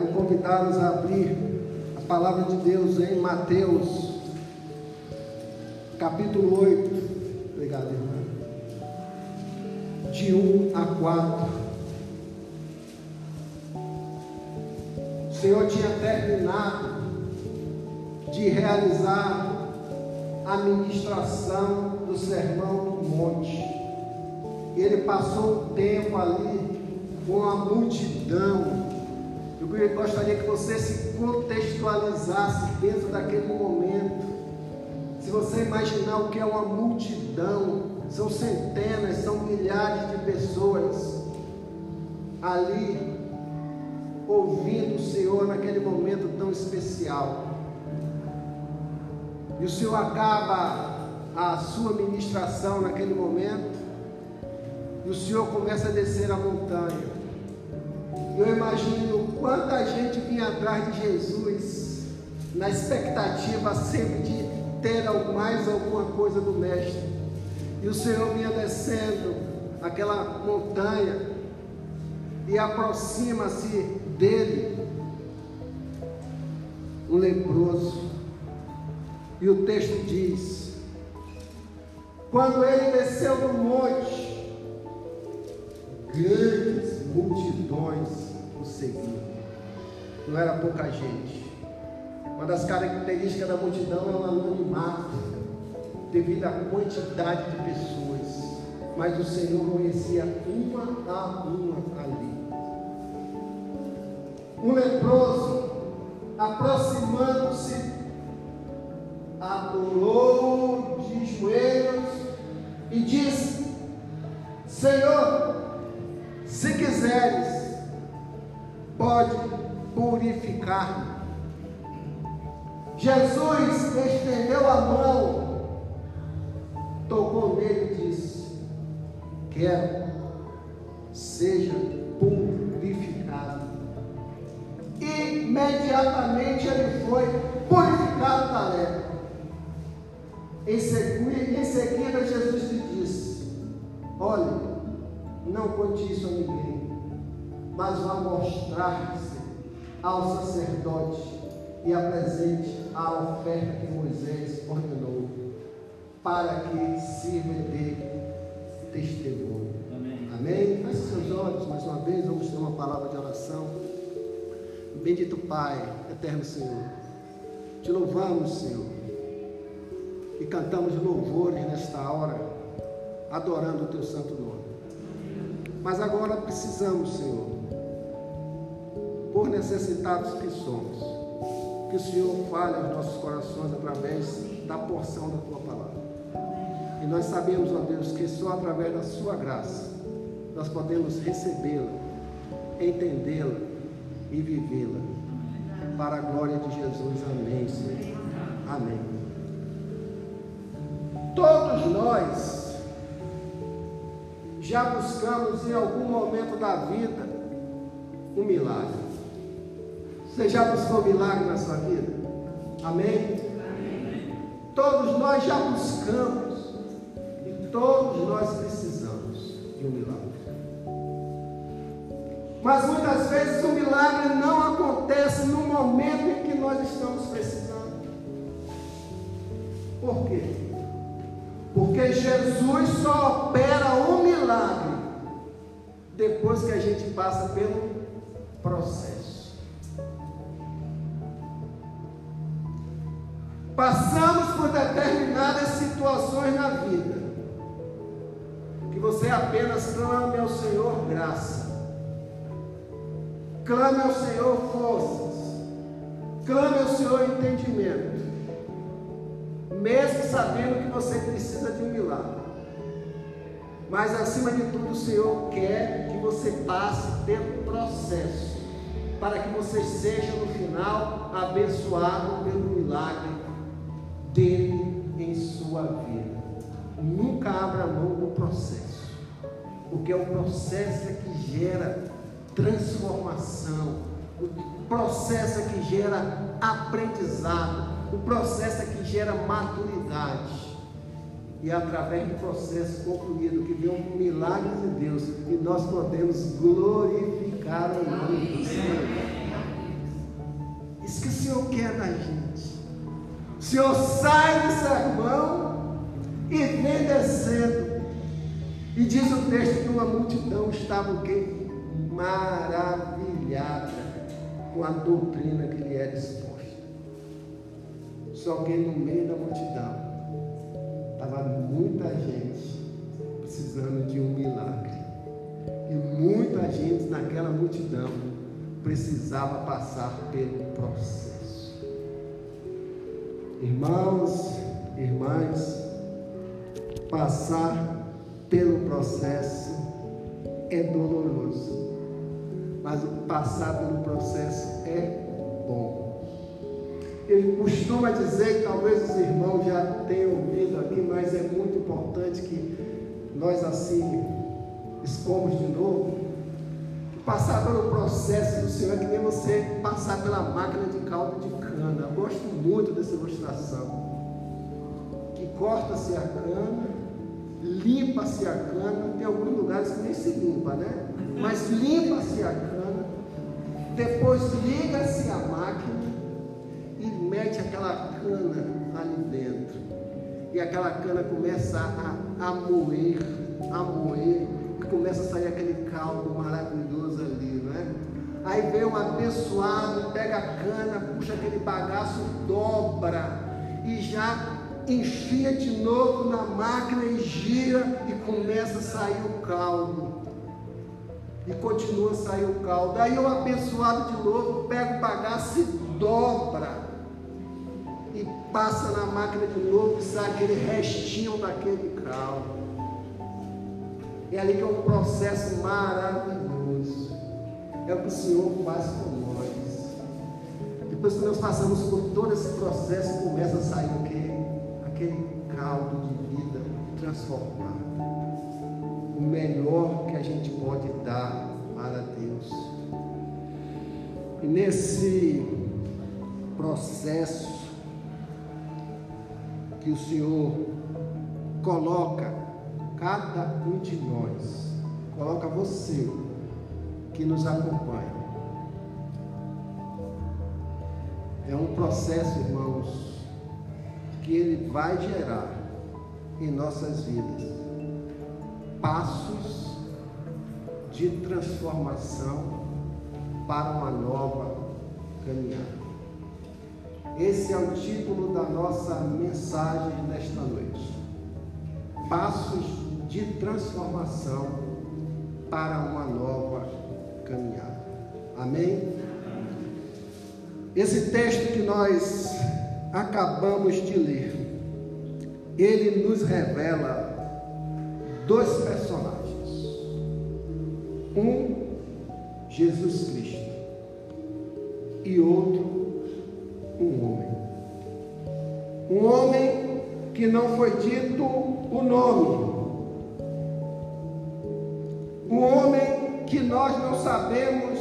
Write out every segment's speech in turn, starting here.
Quero a abrir a palavra de Deus em Mateus, capítulo 8. Obrigado, irmã. De 1 a 4. O Senhor tinha terminado de realizar a ministração do Sermão do Monte. Ele passou um tempo ali com a multidão. Eu gostaria que você se contextualizasse dentro daquele momento. Se você imaginar o que é uma multidão, são centenas, são milhares de pessoas ali ouvindo o Senhor naquele momento tão especial. E o Senhor acaba a sua ministração naquele momento, e o Senhor começa a descer a montanha. Eu imagino quanta gente vinha atrás de Jesus, na expectativa sempre de ter mais alguma coisa do Mestre. E o Senhor vinha descendo aquela montanha e aproxima-se dele um leproso. E o texto diz: quando ele desceu do monte, grandes multidões o seguiam. Não era pouca gente. Uma das características da multidão é o anonimato, devido à quantidade de pessoas. Mas o Senhor conhecia uma a uma ali. Um leproso, aproximando-se adorou de joelhos e disse: Senhor, se quiseres, pode purificar-me. Jesus estendeu a mão, tocou nele e disse: Quero, seja purificado. Imediatamente ele foi purificado da lepra. Em seguida, Jesus lhe disse: Olha, não conte isso a ninguém, mas vá mostrar-se ao sacerdote e apresente a oferta que Moisés ordenou, para que sirva de testemunho. Amém. Amém? Feche seus olhos mais uma vez, vamos ter uma palavra de oração. Bendito Pai, eterno Senhor, te louvamos, Senhor e cantamos louvores nesta hora, adorando o teu santo nome. Mas agora precisamos, Senhor, por necessitados que somos, que o Senhor fale aos nossos corações através da porção da tua palavra. E nós sabemos, ó Deus, que só através da sua graça nós podemos recebê-la, entendê-la e vivê-la. Para a glória de Jesus. Amém, Senhor. Amém. Todos nós já buscamos em algum momento da vida um milagre. Você já buscou milagre na sua vida? Amém? Amém? Todos nós já buscamos e todos nós precisamos de um milagre. Mas muitas vezes o milagre não acontece no momento em que nós estamos precisando. Por quê? Porque Jesus só opera um milagre depois que a gente passa pelo processo. Situações na vida. Que você apenas clame ao Senhor graça. Clame ao Senhor forças. Clame ao Senhor entendimento mesmo sabendo que você precisa de um milagre. Mas acima de tudo, o Senhor quer que você passe pelo processo, para que você seja no final abençoado pelo milagre dele sua vida. Nunca abra mão do processo, porque é o processo é que gera transformação, o processo é que gera aprendizado, o processo é que gera maturidade. E é através do processo concluído que vem um milagre de Deus e nós podemos glorificar o nome do Senhor. Isso que o Senhor quer da gente. Senhor sai do sermão e vem descendo. E diz o texto que uma multidão estava o quê? Maravilhada com a doutrina que lhe era exposta. Só que no meio da multidão estava muita gente precisando de um milagre. E muita gente naquela multidão precisava passar pelo processo. Irmãos, irmãs, passar pelo processo é doloroso, mas passar pelo processo é bom. Ele costuma dizer, talvez os irmãos já tenham ouvido aqui, mas é muito importante que nós assim expomos de novo. Passar pelo processo do Senhor é que nem você passar pela máquina de caldo de cana. Eu gosto muito dessa ilustração. Que corta-se a cana, limpa-se a cana, tem alguns lugares que nem se limpa, né? Mas limpa-se a cana, depois liga-se a máquina mete aquela cana ali dentro. E aquela cana começa a, a moer, a moer, e começa a sair aquele caldo maravilhoso ali, não é? Aí vem um abençoado, pega a cana, puxa aquele bagaço, dobra e já enfia de novo na máquina e gira e começa a sair o caldo. E continua a sair o caldo. Aí o abençoado de novo pega o bagaço e dobra e passa na máquina de novo e sai aquele restinho daquele caldo. É ali que é um processo maravilhoso. É o que o Senhor faz com nós. Depois que nós passamos por todo esse processo, começa a sair o quê? Aquele caldo de vida transformado. O melhor que a gente pode dar para Deus. E nesse processo que o Senhor coloca cada um de nós, coloca você que nos acompanha. É um processo, irmãos, que ele vai gerar em nossas vidas passos de transformação para uma nova caminhada. Esse é o título da nossa mensagem nesta noite. Passos de transformação para uma nova caminhada. Amém? Esse texto que nós acabamos de ler, ele nos revela dois personagens. Um, Jesus Cristo, e outro, um homem. Um homem que não foi dito o nome. Nós não sabemos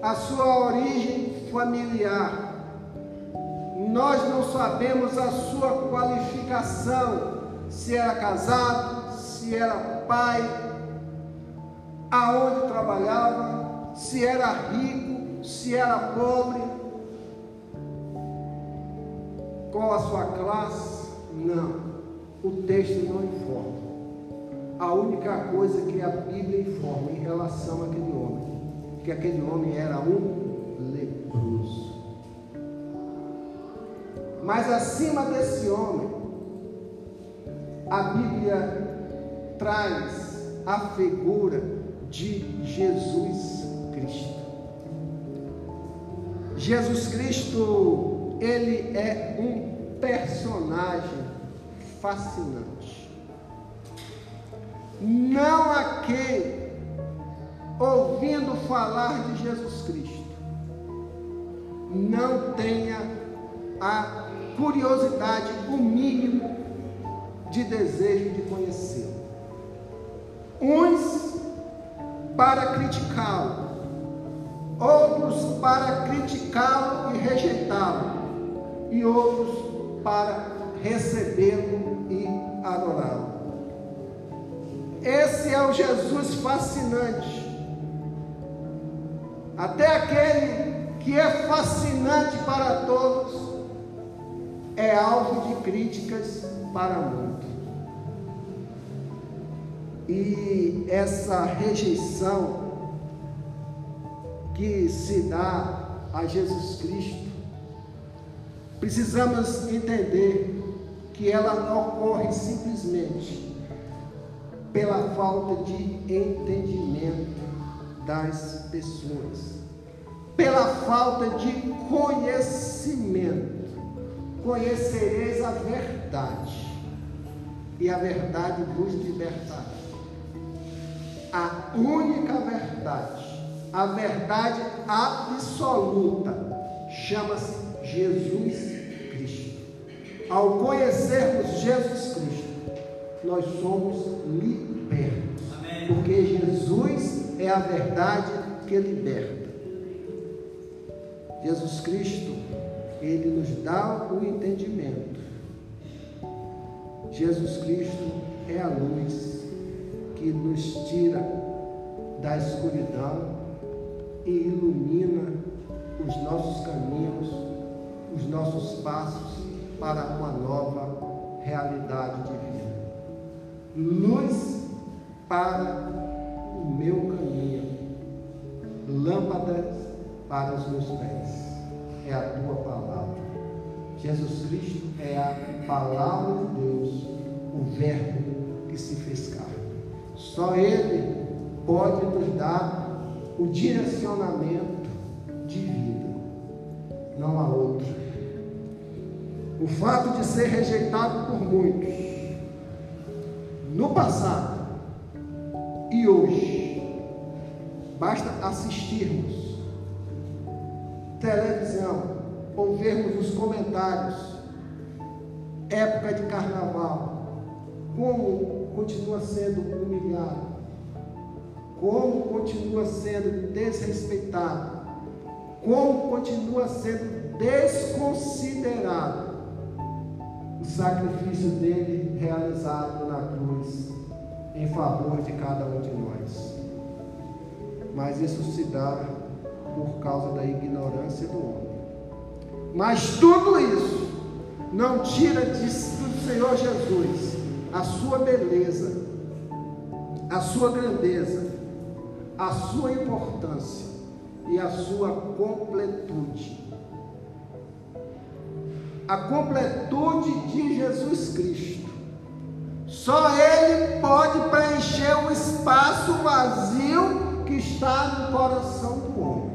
a sua origem familiar. Nós não sabemos a sua qualificação, se era casado, se era pai, aonde trabalhava, se era rico, se era pobre qual a sua classe? Não. O texto não informa. A única coisa que a Bíblia informa em relação àquele homem, que aquele homem era um leproso. Mas acima desse homem, a Bíblia traz a figura de Jesus Cristo. Jesus Cristo ele é um personagem fascinante. Não quem, ouvindo falar de Jesus Cristo, não tenha a curiosidade, o mínimo de desejo de conhecê-lo. Uns para criticá-lo, outros para criticá-lo e rejeitá-lo e outros para recebê-lo e adorá-lo. Esse é o Jesus fascinante. Até aquele que é fascinante para todos, é alvo de críticas para muitos. E essa rejeição que se dá a Jesus Cristo, precisamos entender que ela não ocorre simplesmente pela falta de entendimento das pessoas, pela falta de conhecimento. Conhecereis a verdade, e a verdade vos libertará. A única verdade, a verdade absoluta, chama-se Jesus ao conhecermos Jesus Cristo, nós somos libertos. Amém. Porque Jesus é a verdade que liberta. Jesus Cristo, ele nos dá o entendimento. Jesus Cristo é a luz que nos tira da escuridão e ilumina os nossos caminhos, os nossos passos para uma nova realidade de vida. Luz para o meu caminho, lâmpadas para os meus pés. É a tua palavra. Jesus Cristo é a palavra de Deus, o Verbo que se fez carne. Só Ele pode nos dar o direcionamento de vida. Não há outro. O fato de ser rejeitado por muitos, no passado e hoje, basta assistirmos televisão ou vermos os comentários, época de carnaval, como continua sendo humilhado, como continua sendo desrespeitado, como continua sendo desconsiderado o sacrifício dele realizado cruz em favor de cada um de nós. Mas isso se dá por causa da ignorância do homem. Mas tudo isso não tira do Senhor Jesus a sua beleza, a sua grandeza, a sua importância e a sua completude a completude de Jesus Cristo. Só Ele pode preencher o espaço vazio que está no coração do homem.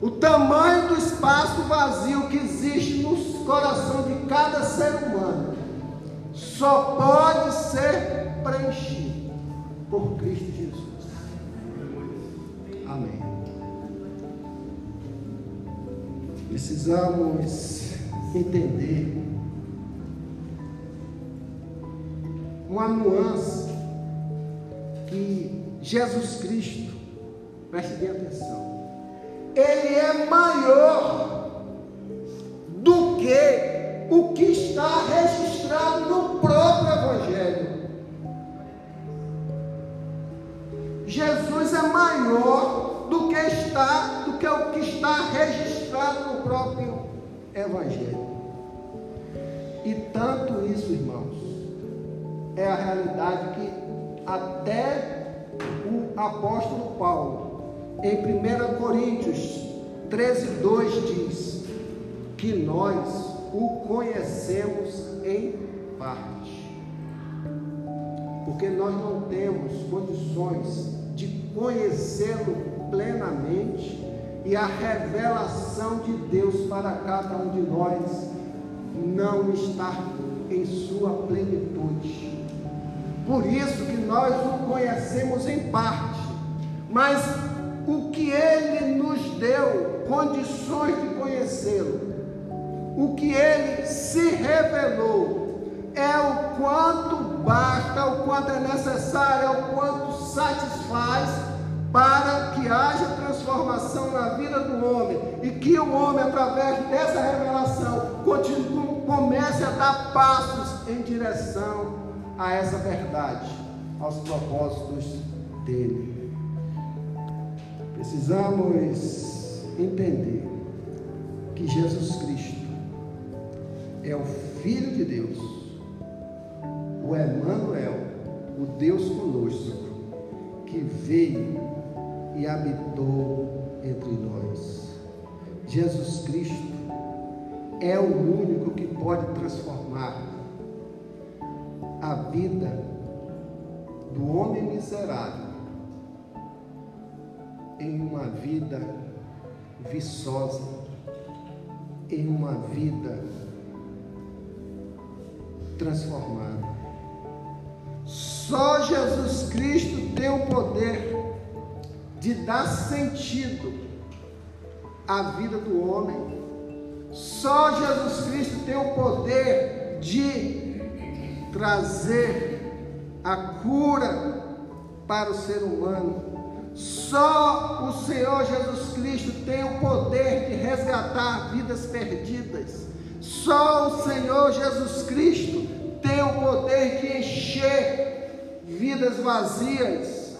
O tamanho do espaço vazio que existe no coração de cada ser humano só pode ser preenchido por Cristo Jesus. Amém. Precisamos entender uma nuance que Jesus Cristo, preste bem atenção, ele é maior do que o que está registrado no próprio Evangelho. Jesus é maior do que está, do que o que está registrado no próprio Evangelho. E tanto isso, irmãos, é a realidade que até o apóstolo Paulo, em 1 Coríntios 13, 2 diz que nós o conhecemos em parte. Porque nós não temos condições de conhecê-lo plenamente e a revelação de Deus para cada um de nós não está em sua plenitude. Por isso que nós o conhecemos em parte, mas o que ele nos deu condições de conhecê-lo, o que ele se revelou, é o quanto basta, o quanto é necessário, é o quanto satisfaz para que haja transformação na vida do homem e que o homem, através dessa revelação, continue, comece a dar passos em direção a essa verdade, aos propósitos dele. Precisamos entender que Jesus Cristo é o Filho de Deus, o Emmanuel, o Deus conosco, que veio e habitou entre nós. Jesus Cristo é o único que pode transformar a vida do homem miserável em uma vida viçosa, em uma vida transformada. Só Jesus Cristo tem o poder de dar sentido à vida do homem. Só Jesus Cristo tem o poder de trazer a cura para o ser humano. Só o Senhor Jesus Cristo tem o poder de resgatar vidas perdidas. Só o Senhor Jesus Cristo tem o poder de encher vidas vazias.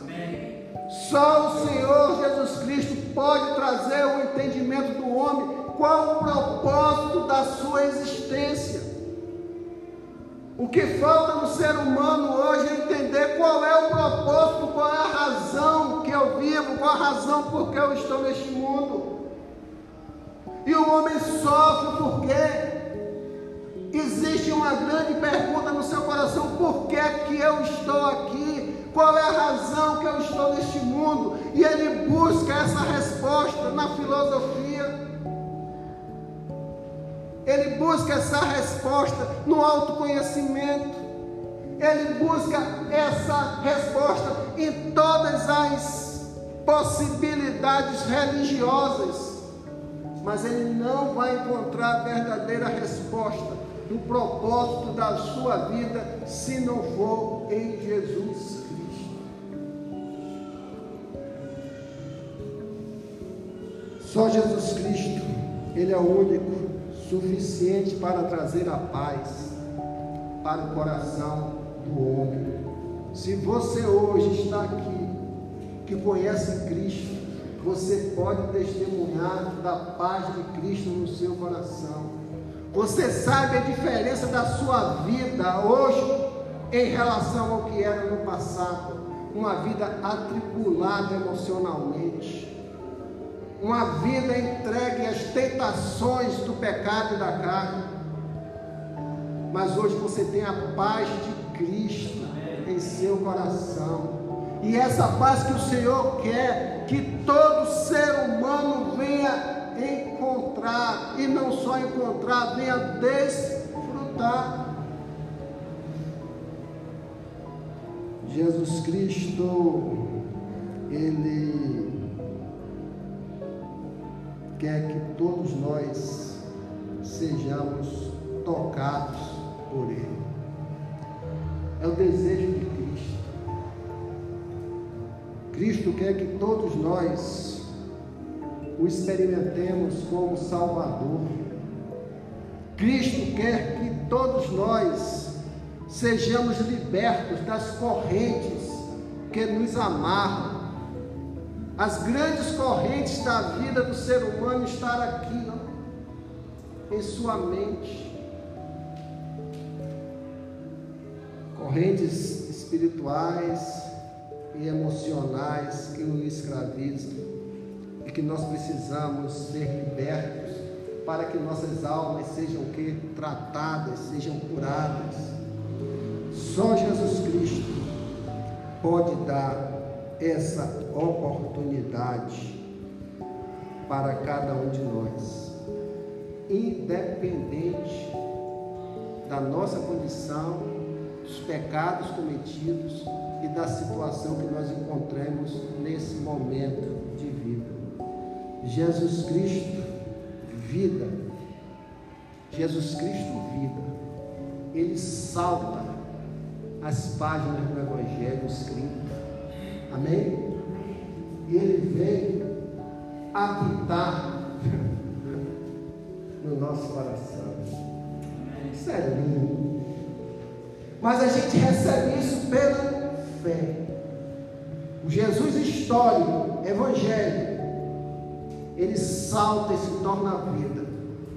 Só o Senhor Jesus Cristo pode trazer o entendimento do homem qual o propósito da sua existência. O que falta no ser humano hoje é entender qual é o propósito, qual é a razão que eu vivo, qual a razão por que eu estou neste mundo. E o homem sofre porque existe uma grande pergunta no seu coração: por que, que eu estou aqui? Qual é a razão que eu estou neste mundo? E ele busca essa resposta na filosofia. Ele busca essa resposta no autoconhecimento. Ele busca essa resposta em todas as possibilidades religiosas. Mas ele não vai encontrar a verdadeira resposta do propósito da sua vida se não for em Jesus Cristo. Só Jesus Cristo, Ele é o único suficiente para trazer a paz para o coração do homem. Se você hoje está aqui, que conhece Cristo, você pode testemunhar da paz de Cristo no seu coração. Você sabe a diferença da sua vida hoje em relação ao que era no passado. Uma vida atribulada emocionalmente uma vida entregue às tentações do pecado e da carne. Mas hoje você tem a paz de Cristo em seu coração. E essa paz que o Senhor quer que todo ser humano venha encontrar, e não só encontrar, venha desfrutar. Jesus Cristo, Ele quer que todos nós sejamos tocados por Ele. É o desejo de Cristo. Cristo quer que todos nós o experimentemos como Salvador. Cristo quer que todos nós sejamos libertos das correntes que nos amarram as grandes correntes da vida do ser humano estar aqui, ó, em sua mente. Correntes espirituais e emocionais que nos escravizam e que nós precisamos ser libertos para que nossas almas sejam que tratadas, sejam curadas. Só Jesus Cristo pode dar essa oportunidade para cada um de nós, independente da nossa condição, dos pecados cometidos e da situação que nós encontramos nesse momento de vida. Jesus Cristo, vida. Jesus Cristo, vida. Ele salta as páginas do Evangelho escrito Amém? E ele vem habitar no nosso coração. Isso é lindo. Mas a gente recebe isso pela fé. O Jesus histórico, evangélico, ele salta e se torna vida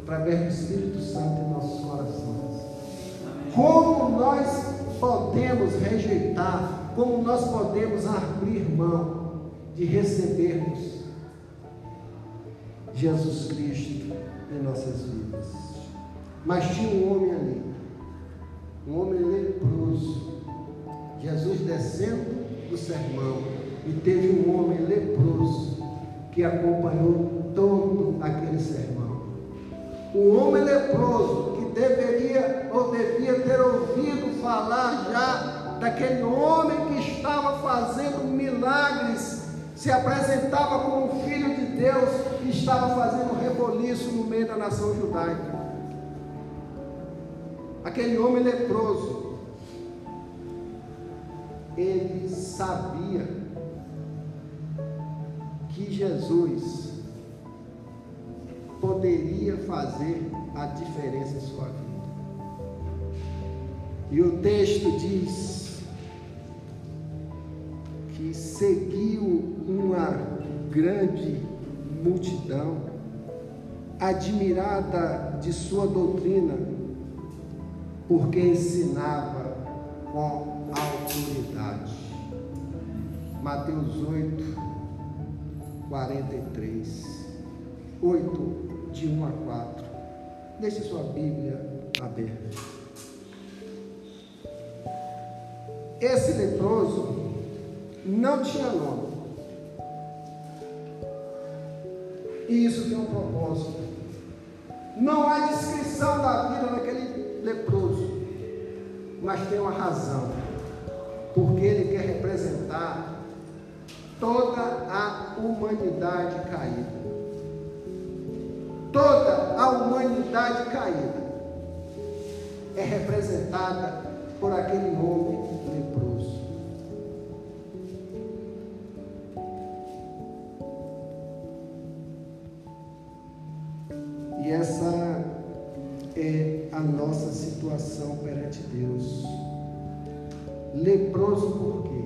através do Espírito Santo em nossos corações. Como nós podemos rejeitar, como nós podemos abrir mão de recebermos Jesus Cristo em nossas vidas. Mas tinha um homem ali, um homem leproso. Jesus descendo do sermão e teve um homem leproso que acompanhou todo aquele sermão. O homem leproso que deveria ou devia ter ouvido falar já daquele homem que estava fazendo milagres, se apresentava como filho de Deus e estava fazendo reboliço no meio da nação judaica. Aquele homem leproso, ele sabia que Jesus poderia fazer a diferença em sua vida. E o texto diz seguiu uma grande multidão, admirada de sua doutrina, porque ensinava com autoridade. Mateus 8, 43, 8, de 1 a 4. Deixe sua Bíblia aberta. Esse leproso não tinha nome. E isso tem um propósito. Não há descrição da vida daquele leproso, mas tem uma razão. Porque ele quer representar toda a humanidade caída. Toda a humanidade caída é representada por aquele homem perante Deus. Leproso por quê?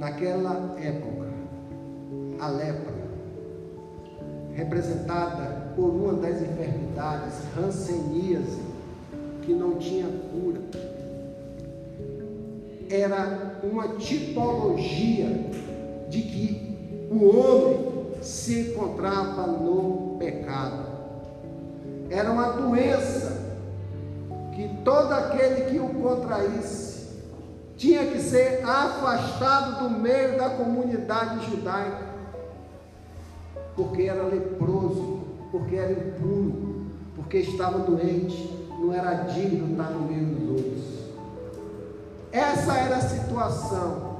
naquela época, a lepra, representada por uma das enfermidades, ranceníase, que não tinha cura, era uma tipologia de que o homem se encontrava no pecado. Era uma doença todo aquele que o contraísse tinha que ser afastado do meio da comunidade judaica, porque era leproso, porque era impuro, porque estava doente, não era digno estar no meio dos outros. Essa era a situação.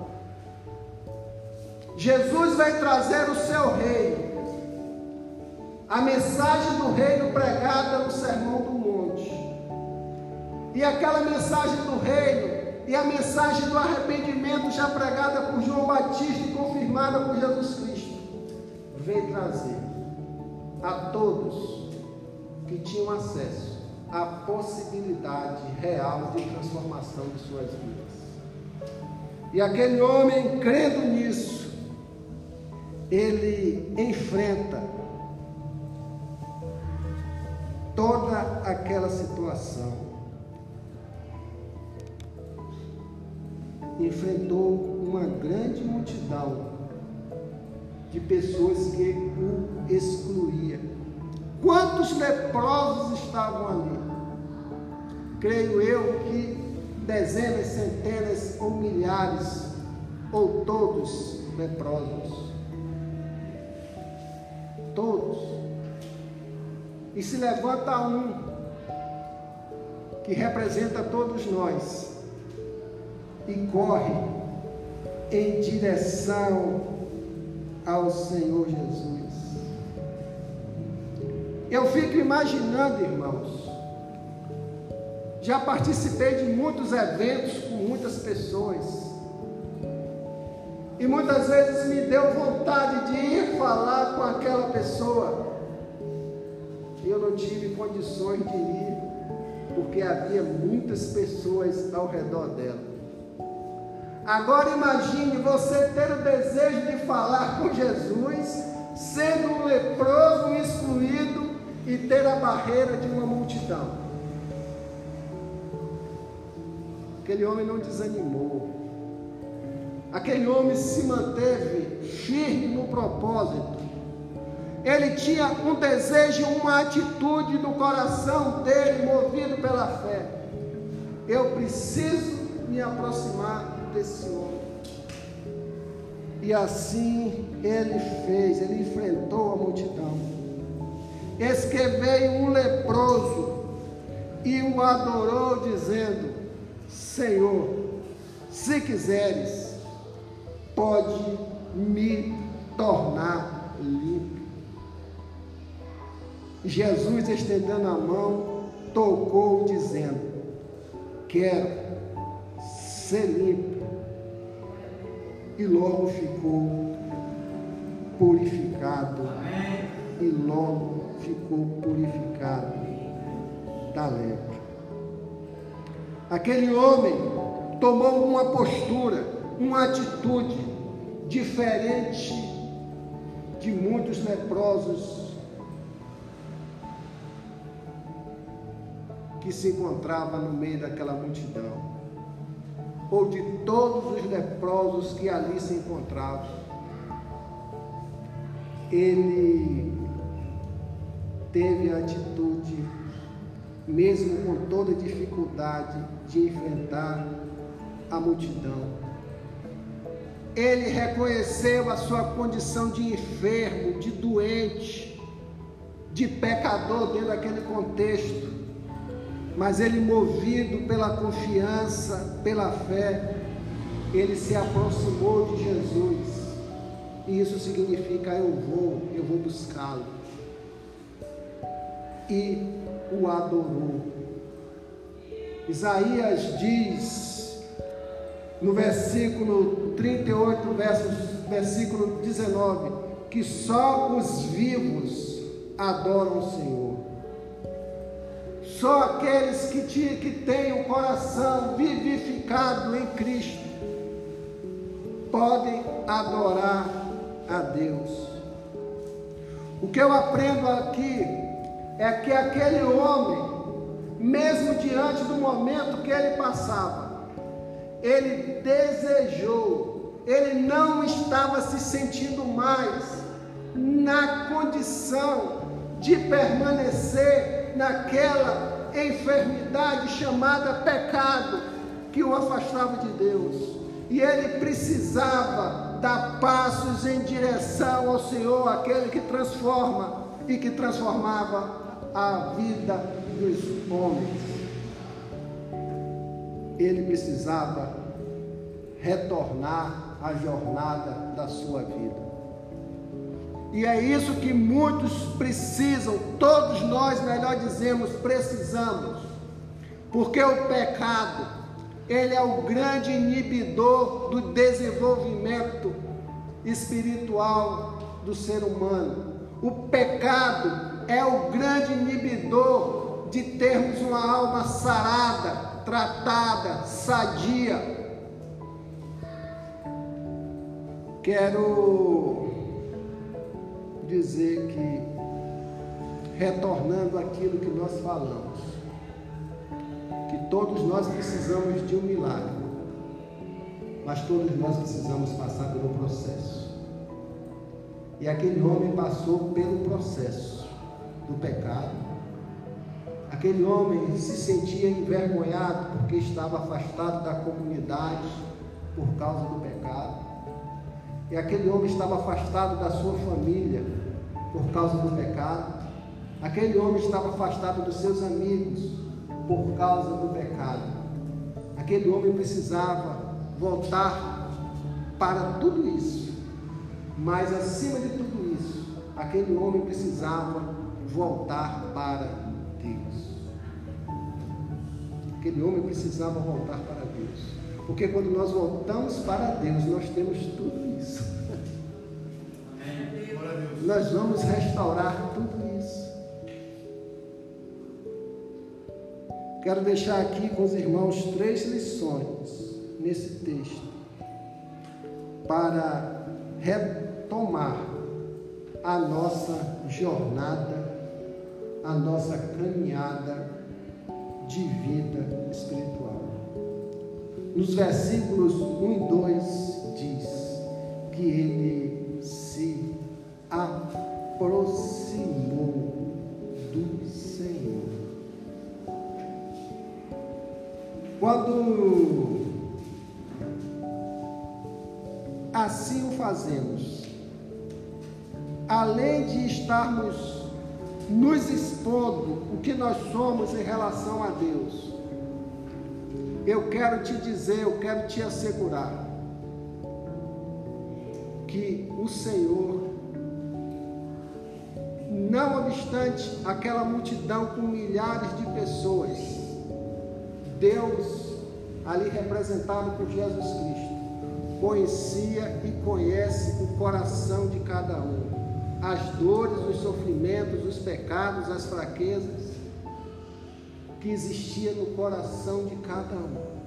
Jesus vai trazer o seu reino, a mensagem do reino pregada no Sermão do. E aquela mensagem do reino e a mensagem do arrependimento, já pregada por João Batista e confirmada por Jesus Cristo, veio trazer a todos que tinham acesso à possibilidade real de transformação de suas vidas. E aquele homem, crendo nisso, ele enfrenta toda aquela situação enfrentou uma grande multidão de pessoas que o excluía. Quantos leprosos estavam ali? Creio eu que dezenas, centenas ou milhares, ou todos leprosos. Todos. E se levanta um que representa todos nós e corre em direção ao Senhor Jesus. Eu fico imaginando, irmãos, já participei de muitos eventos com muitas pessoas. E muitas vezes me deu vontade de ir falar com aquela pessoa. E eu não tive condições de ir, porque havia muitas pessoas ao redor dela. Agora imagine você ter o desejo de falar com Jesus, sendo um leproso excluído e ter a barreira de uma multidão. Aquele homem não desanimou. Aquele homem se manteve firme no propósito. Ele tinha um desejo, uma atitude no coração dele, movido pela fé. Eu preciso me aproximar desse homem. E assim ele fez, ele enfrentou a multidão. Eis que veio um leproso e o adorou, dizendo: Senhor, se quiseres, pode me tornar limpo. Jesus, estendendo a mão, tocou, dizendo: Quero ser limpo. E logo ficou purificado. E logo ficou purificado da lepra. Aquele homem tomou uma postura, uma atitude diferente de muitos leprosos que se encontravam no meio daquela multidão, ou de todos os leprosos que ali se encontravam. Ele teve a atitude mesmo com toda dificuldade de enfrentar a multidão. Ele reconheceu a sua condição de enfermo, de doente, de pecador dentro daquele contexto, mas ele, movido pela confiança, pela fé, ele se aproximou de Jesus. E isso significa eu vou, eu vou buscá-lo. E o adorou. Isaías diz no versículo 38, versos, versículo 19, que só os vivos adoram o Senhor. Só aqueles que, te, que têm o coração vivificado em Cristo podem adorar a Deus. O que eu aprendo aqui é que aquele homem, mesmo diante do momento que ele passava, ele desejou, ele não estava se sentindo mais na condição de permanecer naquela enfermidade chamada pecado que o afastava de Deus. E ele precisava dar passos em direção ao Senhor, aquele que transforma e que transformava a vida dos homens. Ele precisava retornar à jornada da sua vida. E é isso que muitos precisam, todos nós, melhor dizemos, precisamos. Porque o pecado, ele é o grande inibidor do desenvolvimento espiritual do ser humano. O pecado é o grande inibidor de termos uma alma sarada, tratada, sadia. Quero dizer que, retornando aquilo que nós falamos, que todos nós precisamos de um milagre, mas todos nós precisamos passar pelo processo. E aquele homem passou pelo processo do pecado. Aquele homem se sentia envergonhado porque estava afastado da comunidade por causa do pecado. E aquele homem estava afastado da sua família por causa do pecado. Aquele homem estava afastado dos seus amigos por causa do pecado. Aquele homem precisava voltar para tudo isso. Mas acima de tudo isso, aquele homem precisava voltar para Deus. Aquele homem precisava voltar para Deus. Porque quando nós voltamos para Deus, nós temos tudo. Nós vamos restaurar tudo isso. Quero deixar aqui com os irmãos três lições nesse texto. para retomar a nossa jornada, a nossa caminhada de vida espiritual. Nos versículos 1 e 2 diz que ele se aproximou do Senhor. Quando assim o fazemos, além de estarmos nos expondo o que nós somos em relação a Deus, eu quero te dizer, eu quero te assegurar que o Senhor, não obstante aquela multidão com milhares de pessoas, Deus, ali representado por Jesus Cristo, conhecia e conhece o coração de cada um, as dores, os sofrimentos, os pecados, as fraquezas que existia no coração de cada um.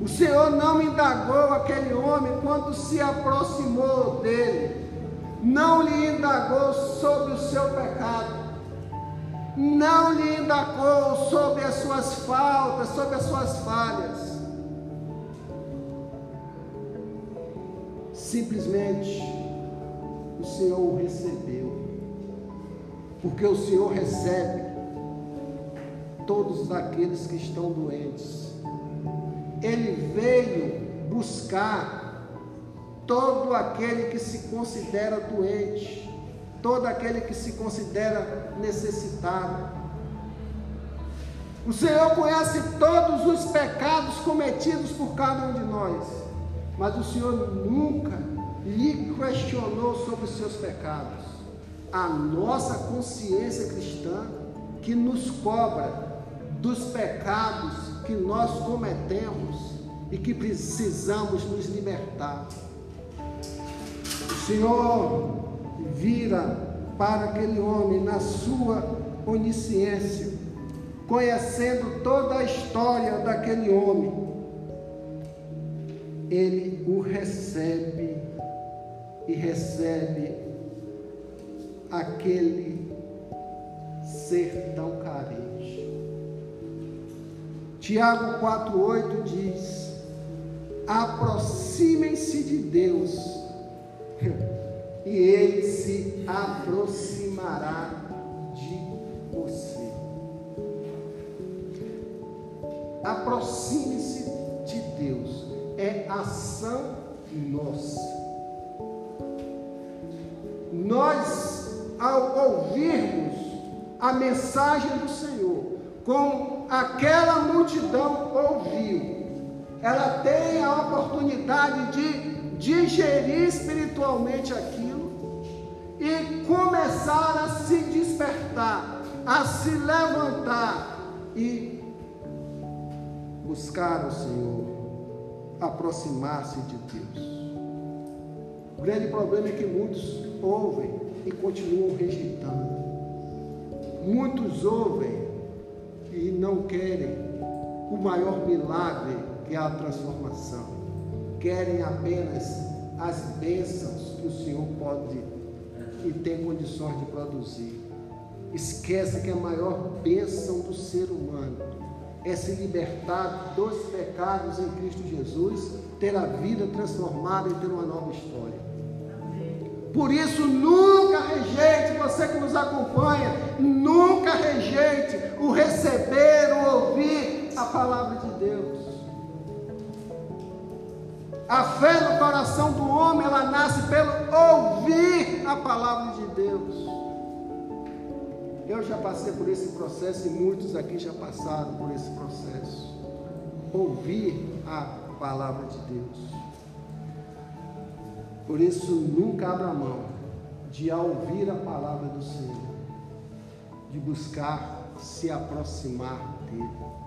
O Senhor não indagou aquele homem quando se aproximou dele, não lhe indagou sobre o seu pecado, não lhe indagou sobre as suas faltas, sobre as suas falhas. Simplesmente o Senhor o recebeu, porque o Senhor recebe todos aqueles que estão doentes. Ele veio buscar todo aquele que se considera doente, todo aquele que se considera necessitado. O Senhor conhece todos os pecados cometidos por cada um de nós, mas o Senhor nunca lhe questionou sobre os seus pecados. A nossa consciência cristã que nos cobra dos pecados que nós cometemos e que precisamos nos libertar. Senhor vira para aquele homem na sua onisciência, conhecendo toda a história daquele homem. Ele o recebe e recebe aquele ser tão carente. Tiago 4,8 diz: aproximem-se de Deus, e Ele se aproximará de você. Aproxime-se de Deus, é ação nossa. Nós, ao ouvirmos a mensagem do Senhor, como aquela multidão ouviu, ela tem a oportunidade de digerir espiritualmente aquilo e começar a se despertar, a se levantar e buscar o Senhor, aproximar-se de Deus. O grande problema é que muitos ouvem e continuam rejeitando. Muitos ouvem e não querem o maior milagre que é a transformação. Querem apenas as bênçãos que o Senhor pode e tem condições de produzir. Esquece que a maior bênção do ser humano é se libertar dos pecados em Cristo Jesus, ter a vida transformada e ter uma nova história. Por isso, nunca rejeite, você que nos acompanha, nunca rejeite o receber, o ouvir a palavra de Deus. A fé no coração do homem, ela nasce pelo ouvir a palavra de Deus. Eu já passei por esse processo e muitos aqui já passaram por esse processo. Ouvir a palavra de Deus. Por isso, nunca abra mão de ouvir a palavra do Senhor, de buscar se aproximar dele.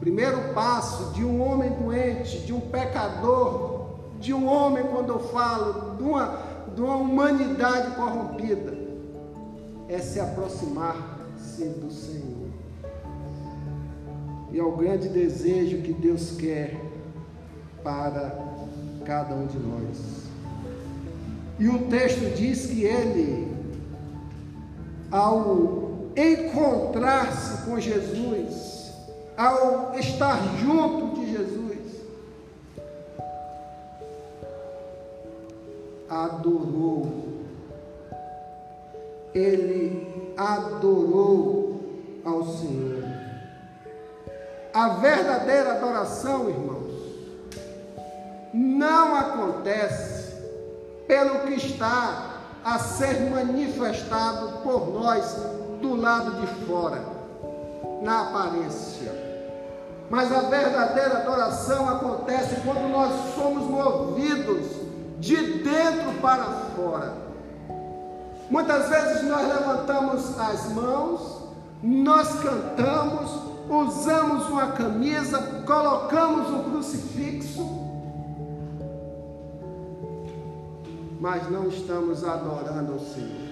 Primeiro passo de um homem doente, de um pecador, de um homem, quando eu falo, de uma, de uma humanidade corrompida, é se aproximar-se do Senhor. E é o grande desejo que Deus quer para cada um de nós. E o texto diz que ele, ao encontrar-se com Jesus, ao estar junto de Jesus, adorou. Ele adorou ao Senhor. A verdadeira adoração, irmãos, não acontece pelo que está a ser manifestado por nós do lado de fora, na aparência. Mas a verdadeira adoração acontece quando nós somos movidos de dentro para fora. Muitas vezes nós levantamos as mãos, nós cantamos, usamos uma camisa, colocamos um crucifixo, mas não estamos adorando ao Senhor.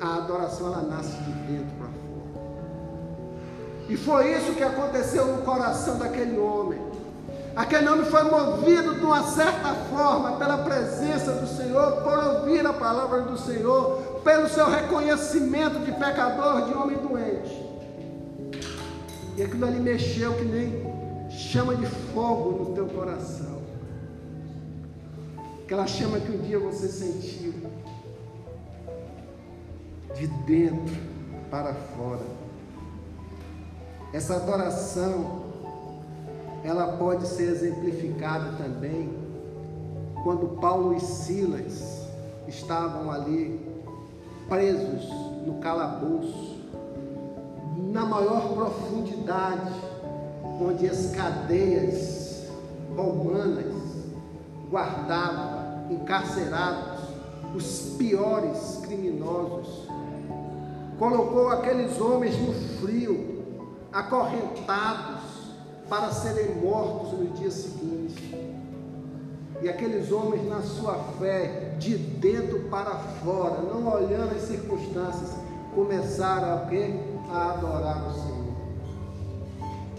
A adoração ela nasce de dentro. E foi isso que aconteceu no coração daquele homem. Aquele homem foi movido de uma certa forma pela presença do Senhor, por ouvir a palavra do Senhor, pelo seu reconhecimento de pecador, de homem doente. E aquilo ali mexeu que nem chama de fogo no teu coração. Aquela chama que um dia você sentiu. De dentro para fora. Essa adoração, ela pode ser exemplificada também quando Paulo e Silas estavam ali presos no calabouço, na maior profundidade, onde as cadeias romanas guardava encarcerados os piores criminosos. Colocou aqueles homens no frio, acorrentados para serem mortos no dia seguinte. E aqueles homens, na sua fé, de dentro para fora, não olhando as circunstâncias, começaram a, quê? a adorar o Senhor.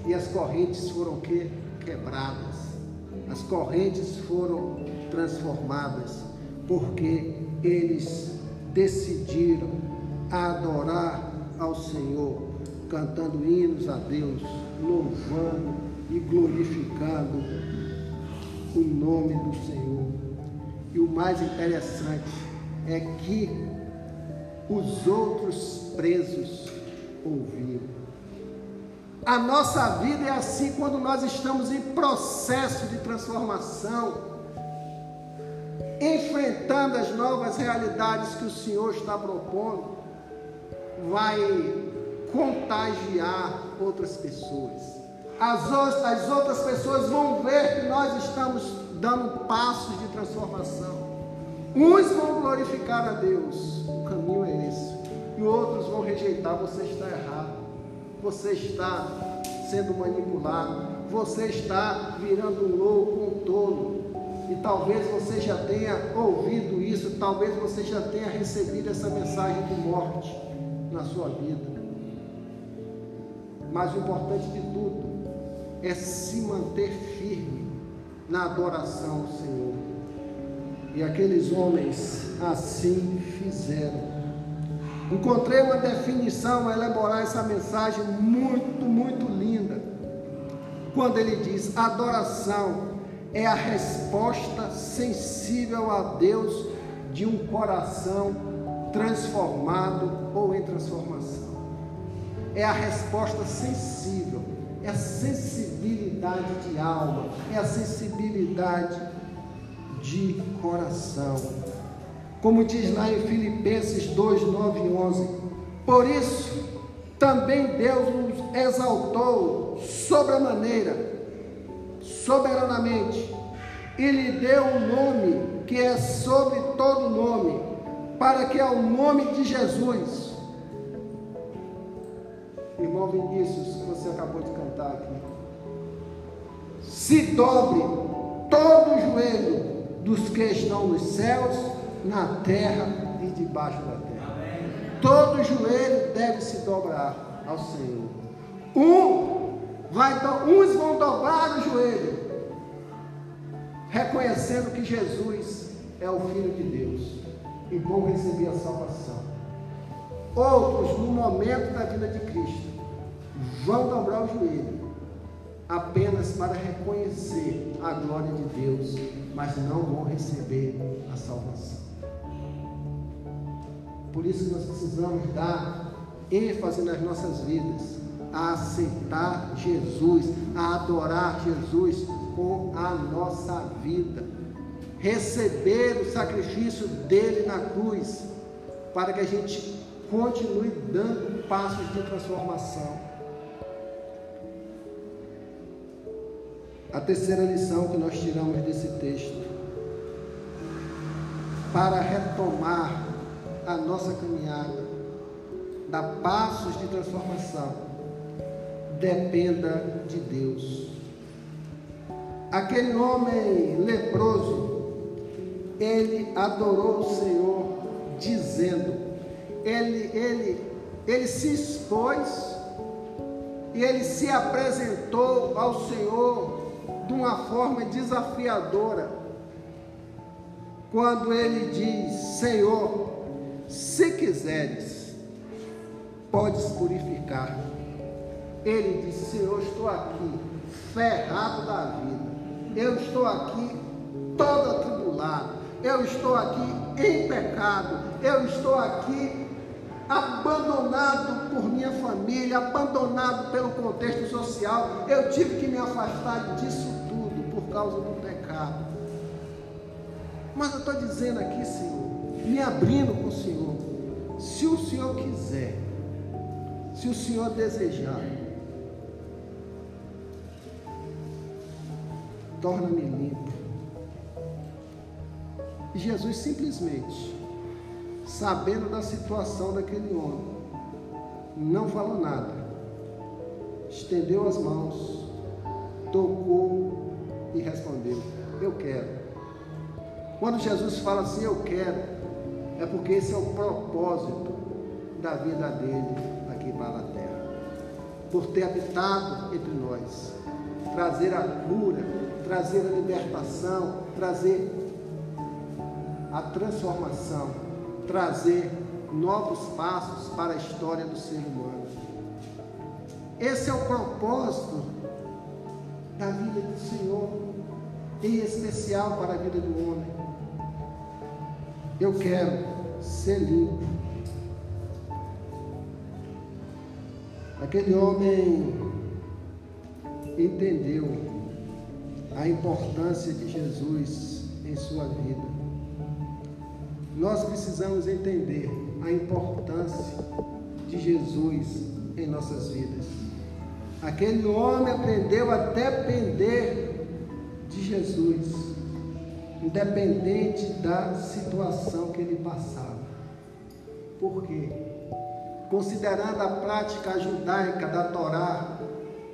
E as correntes foram quê? quebradas as correntes foram transformadas, porque eles decidiram adorar ao Senhor, cantando hinos a Deus, louvando e glorificando o nome do Senhor. E o mais interessante é que os outros presos ouviram. A nossa vida é assim quando nós estamos em processo de transformação, enfrentando as novas realidades que o Senhor está propondo, vai contagiar outras pessoas. As, as outras pessoas vão ver que nós estamos dando passos de transformação. Uns vão glorificar a Deus, o caminho é esse, e outros vão rejeitar, você está errado você está sendo manipulado, você está virando um louco, um tolo. E talvez você já tenha ouvido isso, talvez você já tenha recebido essa mensagem de morte na sua vida. Mas o importante de tudo é se manter firme na adoração ao Senhor. E aqueles homens assim fizeram. Encontrei uma definição a elaborar essa mensagem muito, muito linda. Quando ele diz: adoração é a resposta sensível a Deus de um coração transformado ou em transformação. É a resposta sensível, é a sensibilidade de alma, é a sensibilidade de coração como diz lá em Filipenses 2, 9 e 11. Por isso, também Deus nos exaltou sobremaneira, soberanamente, e lhe deu um nome que é sobre todo nome, para que ao nome de Jesus, irmão Vinícius, que você acabou de cantar aqui, se dobre todo o joelho dos que estão nos céus na terra e debaixo da terra. Todo joelho deve se dobrar ao Senhor. Um Vai, uns vão dobrar o joelho, reconhecendo que Jesus é o Filho de Deus e vão receber a salvação. Outros, no momento da vida de Cristo, vão dobrar o joelho apenas para reconhecer a glória de Deus, mas não vão receber a salvação. Por isso nós precisamos dar ênfase nas nossas vidas a aceitar Jesus, a adorar Jesus com a nossa vida, receber o sacrifício dele na cruz, para que a gente continue dando passos de transformação. A terceira lição que nós tiramos desse texto, para retomar a nossa caminhada, dar passos de transformação, dependa de Deus. Aquele homem leproso, ele adorou o Senhor, dizendo, ele, ele, ele se expôs e ele se apresentou ao Senhor de uma forma desafiadora. Quando ele diz: Senhor, se quiseres, podes purificar. Ele diz: Senhor, estou aqui, ferrado da vida. Eu estou aqui todo atribulado. Eu estou aqui em pecado. Eu estou aqui abandonado por minha família, abandonado pelo contexto social. Eu tive que me afastar disso causa do pecado. Mas eu estou dizendo aqui, Senhor, me abrindo com o Senhor. Se o Senhor quiser, se o Senhor desejar, torna-me limpo. E Jesus simplesmente sabendo da situação daquele homem, não falou nada, estendeu as mãos, tocou e respondeu: Eu quero. Quando Jesus fala assim, eu quero, é porque esse é o propósito da vida dele aqui para a terra. Por ter habitado entre nós, trazer a cura, trazer a libertação, trazer a transformação trazer novos passos para a história do ser humano. Esse é o propósito da vida do Senhor, em especial para a vida do homem. Eu quero ser limpo. Aquele homem entendeu a importância de Jesus em sua vida nós precisamos entender a importância de Jesus em nossas vidas. Aquele homem aprendeu a depender de Jesus, independente da situação que ele passava. Por quê? Considerando a prática judaica da Torá,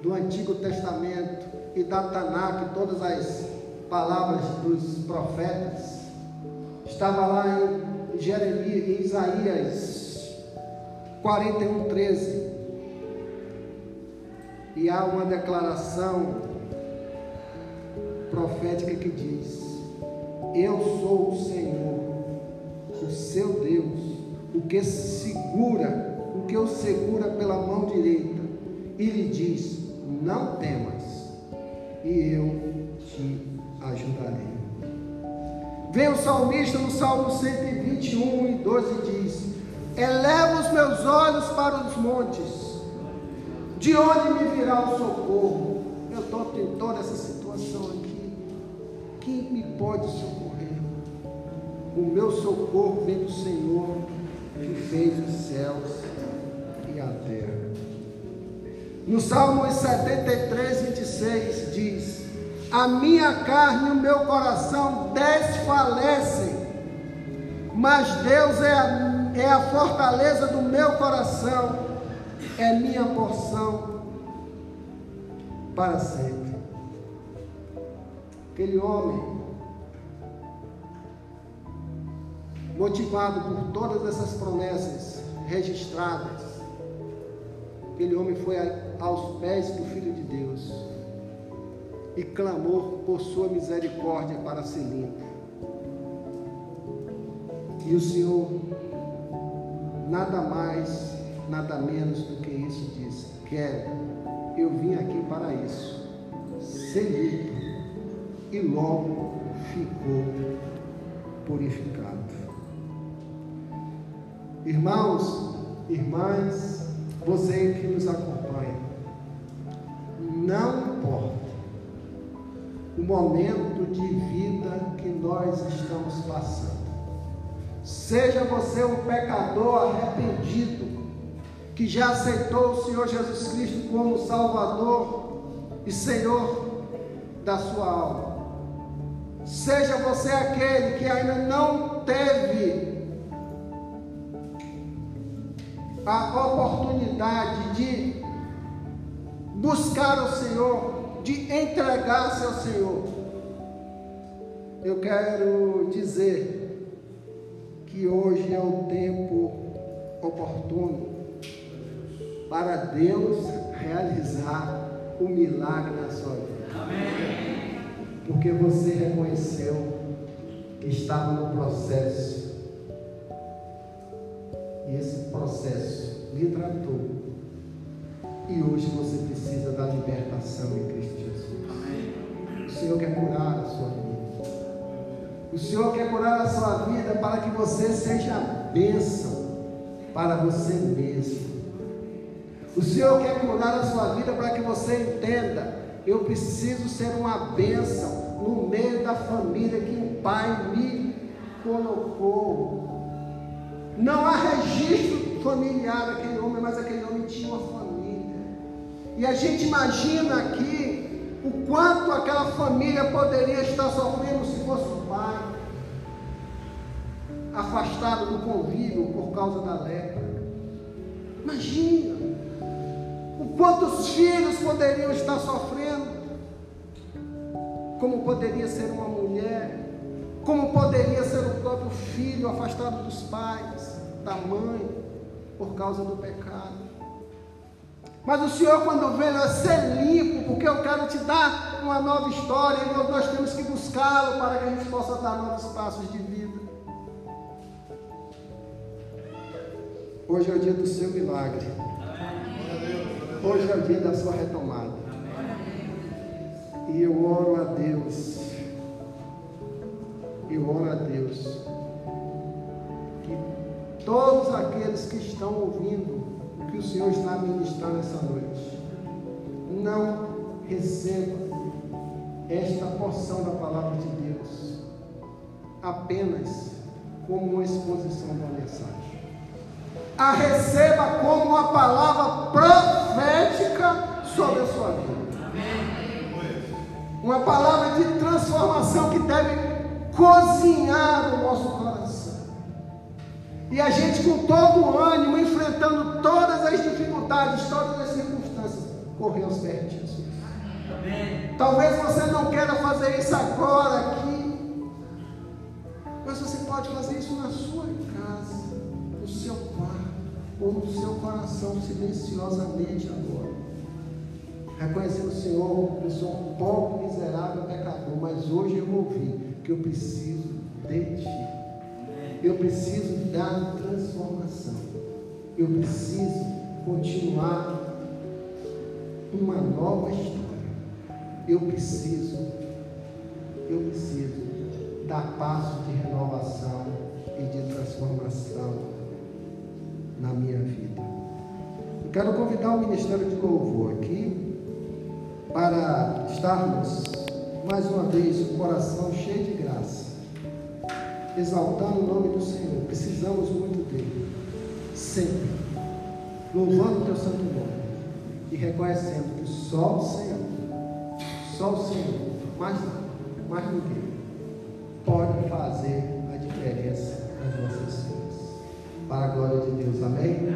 do Antigo Testamento e da Tanakh, todas as palavras dos profetas, Estava lá em Jeremias, em Isaías 41, 13. E há uma declaração profética que diz: Eu sou o Senhor, o seu Deus, o que segura, o que o segura pela mão direita, e lhe diz: Não temas, e eu te ajudarei. Vem o salmista no Salmo 121 e 12 diz: Eleva os meus olhos para os montes, de onde me virá o socorro? Eu estou em toda essa situação aqui. Quem me pode socorrer? O meu socorro vem do Senhor que fez os céus e a terra. No Salmo 73, 26 diz: a minha carne e o meu coração desfalecem, mas Deus é a, é a fortaleza do meu coração, é minha porção para sempre. Aquele homem, motivado por todas essas promessas registradas, aquele homem foi aos pés do Filho de Deus e clamor por sua misericórdia para ser limpo. E o Senhor, nada mais, nada menos do que isso, diz: Quero, eu vim aqui para isso, limpo. E logo ficou purificado. Irmãos, irmãs, você que nos acompanha, não importa o momento de vida que nós estamos passando. Seja você um pecador arrependido, que já aceitou o Senhor Jesus Cristo como Salvador e Senhor da sua alma. Seja você aquele que ainda não teve a oportunidade de buscar o Senhor, de entregar-se ao Senhor. Eu quero dizer que hoje é o tempo oportuno para Deus realizar o milagre na sua vida. Amém. Porque você reconheceu que estava no processo e esse processo lhe tratou. E hoje você precisa da libertação em Cristo Jesus. O Senhor quer curar a sua vida. O Senhor quer curar a sua vida para que você seja bênção para você mesmo. O Senhor quer curar a sua vida para que você entenda. Eu preciso ser uma bênção no meio da família que o Pai me colocou. Não há registro familiar daquele homem, mas aquele homem tinha uma família. E a gente imagina aqui o quanto aquela família poderia estar sofrendo se fosse o pai, afastado do convívio por causa da lepra. Imagina o quanto os filhos poderiam estar sofrendo, como poderia ser uma mulher como poderia ser o próprio filho afastado dos pais, da mãe, por causa do pecado. Mas o Senhor, quando vem, é ser limpo, porque eu quero te dar uma nova história, e nós temos que buscá-lo para que a gente possa dar novos passos de vida. Hoje é o dia do seu milagre. Hoje é o dia da sua retomada. E eu oro a Deus eu oro a Deus que todos aqueles que estão ouvindo o que o Senhor está ministrando essa noite não recebam esta porção da palavra de Deus apenas como uma exposição uma mensagem. A receba como uma palavra profética sobre a sua vida. Uma palavra de transformação que deve cozinhar o nosso coração. E a gente, com todo o ânimo, enfrentando todas as dificuldades, todas as circunstâncias, correr aos pés de Jesus. Talvez você não queira fazer isso agora aqui, mas você pode fazer isso na sua casa, no seu quarto, ou no seu coração, silenciosamente agora. Reconhecendo o Senhor, eu sou um pobre, miserável pecador, mas hoje eu ouvi que eu preciso de ti. Eu preciso da transformação. Eu preciso continuar uma nova história. Eu preciso, eu preciso dar passo de renovação e de transformação na minha vida. Eu quero convidar o Ministério de Louvor aqui para estarmos mais uma vez o coração cheio de graça, exaltando o nome do Senhor. Precisamos muito dele, sempre, louvando o teu santo nome e reconhecendo que só o Senhor, só o Senhor, mais nada, mais ninguém, pode fazer Para a glória de Deus, amém?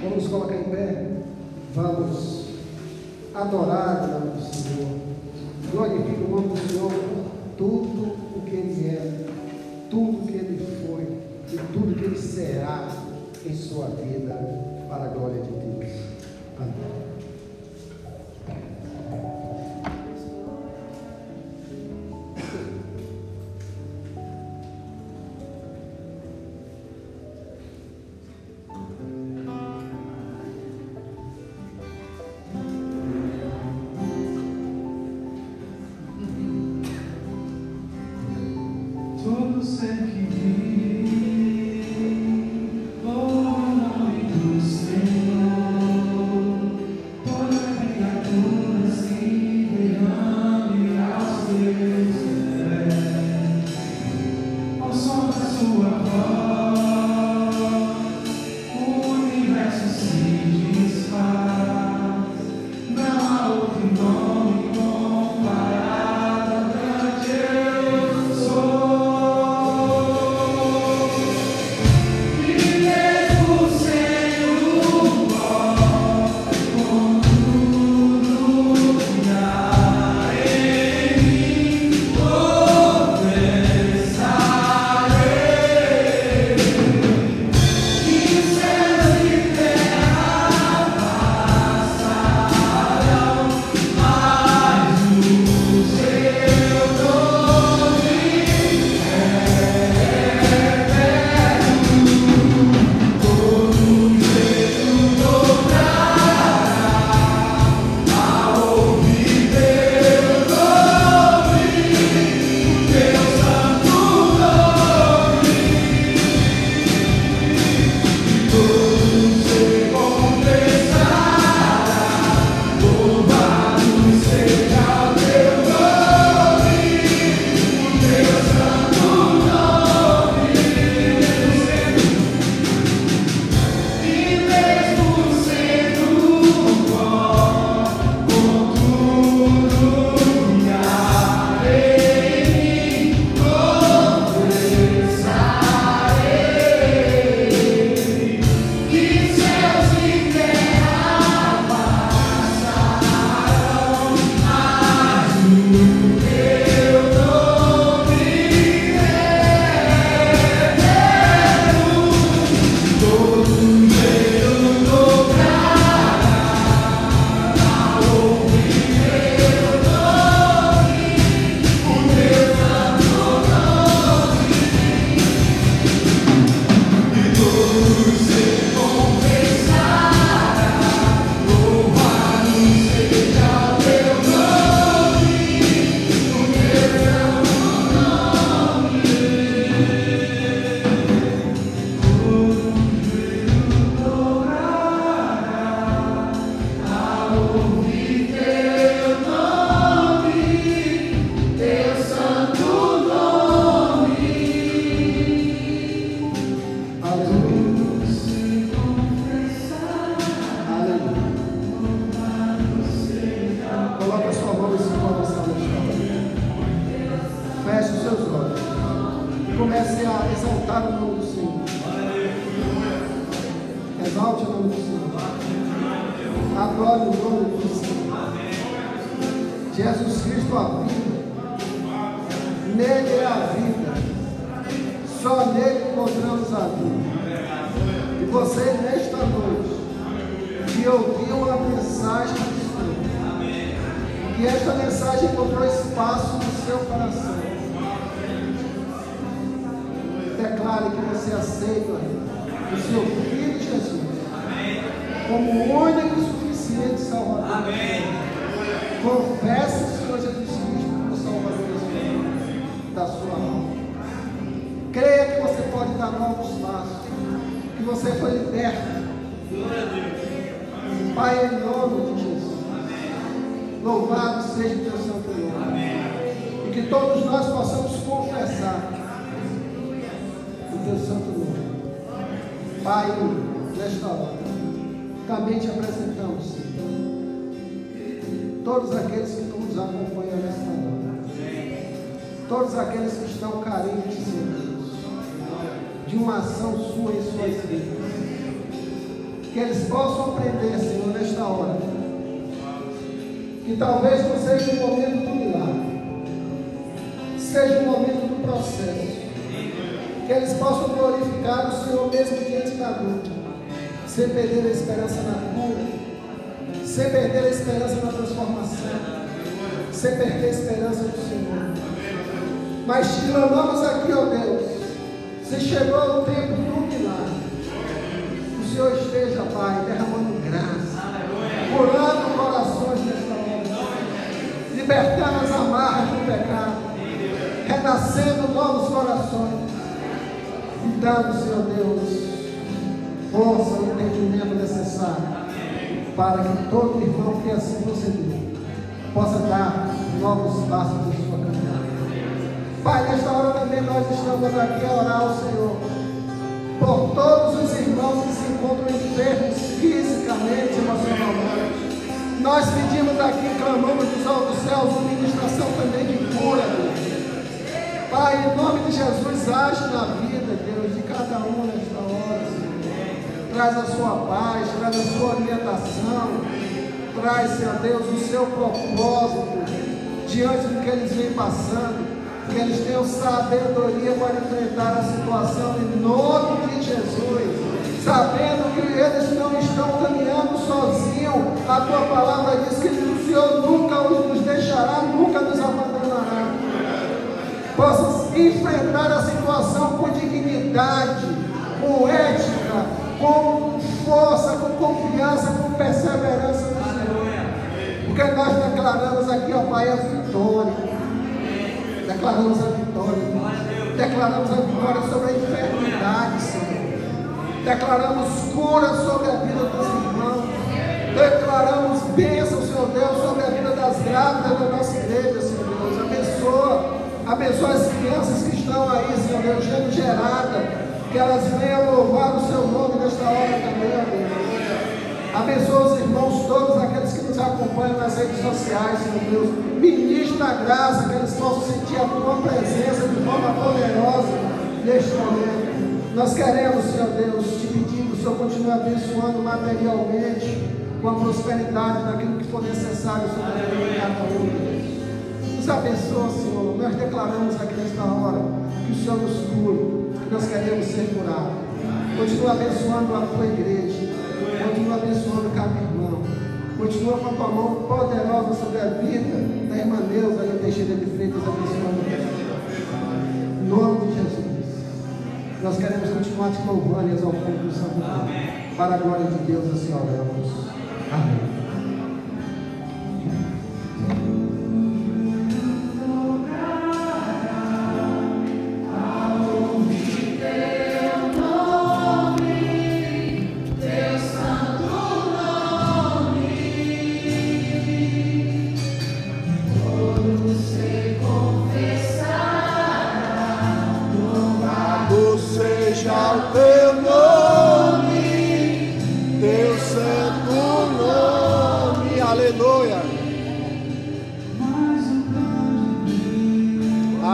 Vamos colocar em pé, vamos adorar o nome do Senhor. Glorifique o nome do Senhor por tudo o que Ele é, tudo o que Ele foi e tudo que Ele será em sua vida, para a glória de Deus. Amém. todos aqueles que estão carentes, Senhor de uma ação sua em suas vidas. Que eles possam aprender, Senhor, nesta hora. Que talvez não seja o momento do milagre, seja o momento do processo. Que eles possam glorificar o Senhor mesmo diante da luta, sem perder a esperança na cura, sem perder a esperança na transformação, sem perder a esperança do Senhor. Mas te clamamos aqui, ó Deus. se chegou o tempo do milagre. O Senhor esteja, Pai, derramando graça, curando corações nesta noite, libertando as amarras do pecado, renascendo novos corações. E dando, Senhor Deus, força e entendimento necessário para que todo irmão que assim proceder possa dar novos passos na sua Pai, nesta hora também nós estamos aqui a orar ao Senhor por todos os irmãos que se encontram enfermos fisicamente, emocionalmente. Nós pedimos aqui, clamamos dos altos céus, uma ministração também de cura. Pai, em nome de Jesus, age na vida, Deus, de cada um nesta hora, Senhor. Traz a sua paz, traz a sua orientação, traz, Senhor Deus, o seu propósito diante do que eles vêm passando que eles tenham sabedoria para enfrentar a situação em nome de Jesus, sabendo que eles não estão caminhando sozinhos. A tua palavra diz que o Senhor nunca nos deixará, nunca nos abandonará. Possam enfrentar a situação com dignidade, com ética, com força, com confiança, com perseverança no Senhor. Porque nós declaramos aqui, ó Pai, a vitória Declaramos a vitória. Declaramos a vitória sobre a enfermidade, Senhor. Declaramos cura sobre a vida dos irmãos. Declaramos bênção, Senhor Deus, sobre a vida das grávidas da nossa igreja, Senhor Deus. Abençoa, abençoa as crianças que estão aí, Senhor Deus, sendo geradas. Que elas venham louvar o seu nome nesta hora também, Deus. Abençoa os irmãos todos, aqueles que nos acompanham nas redes sociais, Senhor Deus. Ministra a graça, que eles possam sentir a tua presença de forma poderosa neste momento. Nós queremos, Senhor Deus, te pedir que o Senhor continue abençoando materialmente, com a prosperidade naquilo que for necessário sobre a vida de cada um. Nos abençoa, Senhor. Nós declaramos aqui nesta hora que o Senhor nos cure, que nós queremos ser curados. Continua abençoando a tua igreja. Continua com a tua mão poderosa sobre a vida da irmã Neuza e Teixeira de Freitas, abençoando Em nome de Jesus. Nós queremos continuar te louvando e exaltando o Santo. Para a glória de Deus, assim oramos. Amém.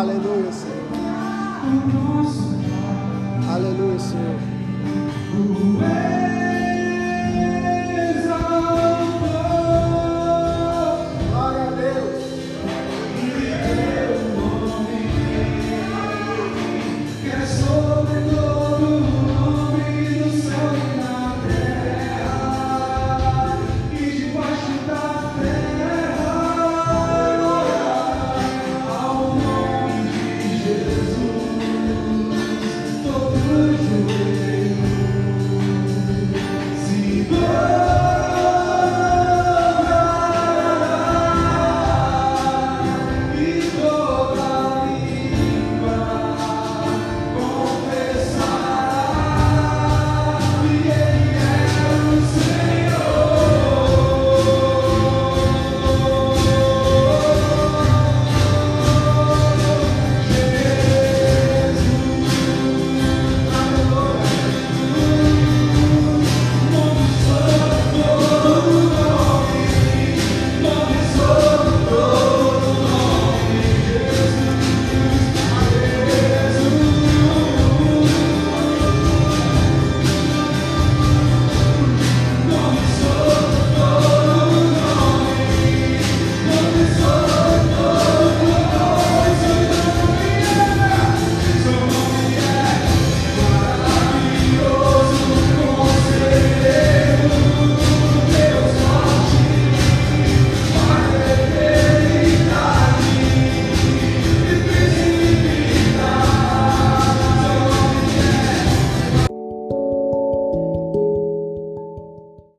Aleluia, Senhor.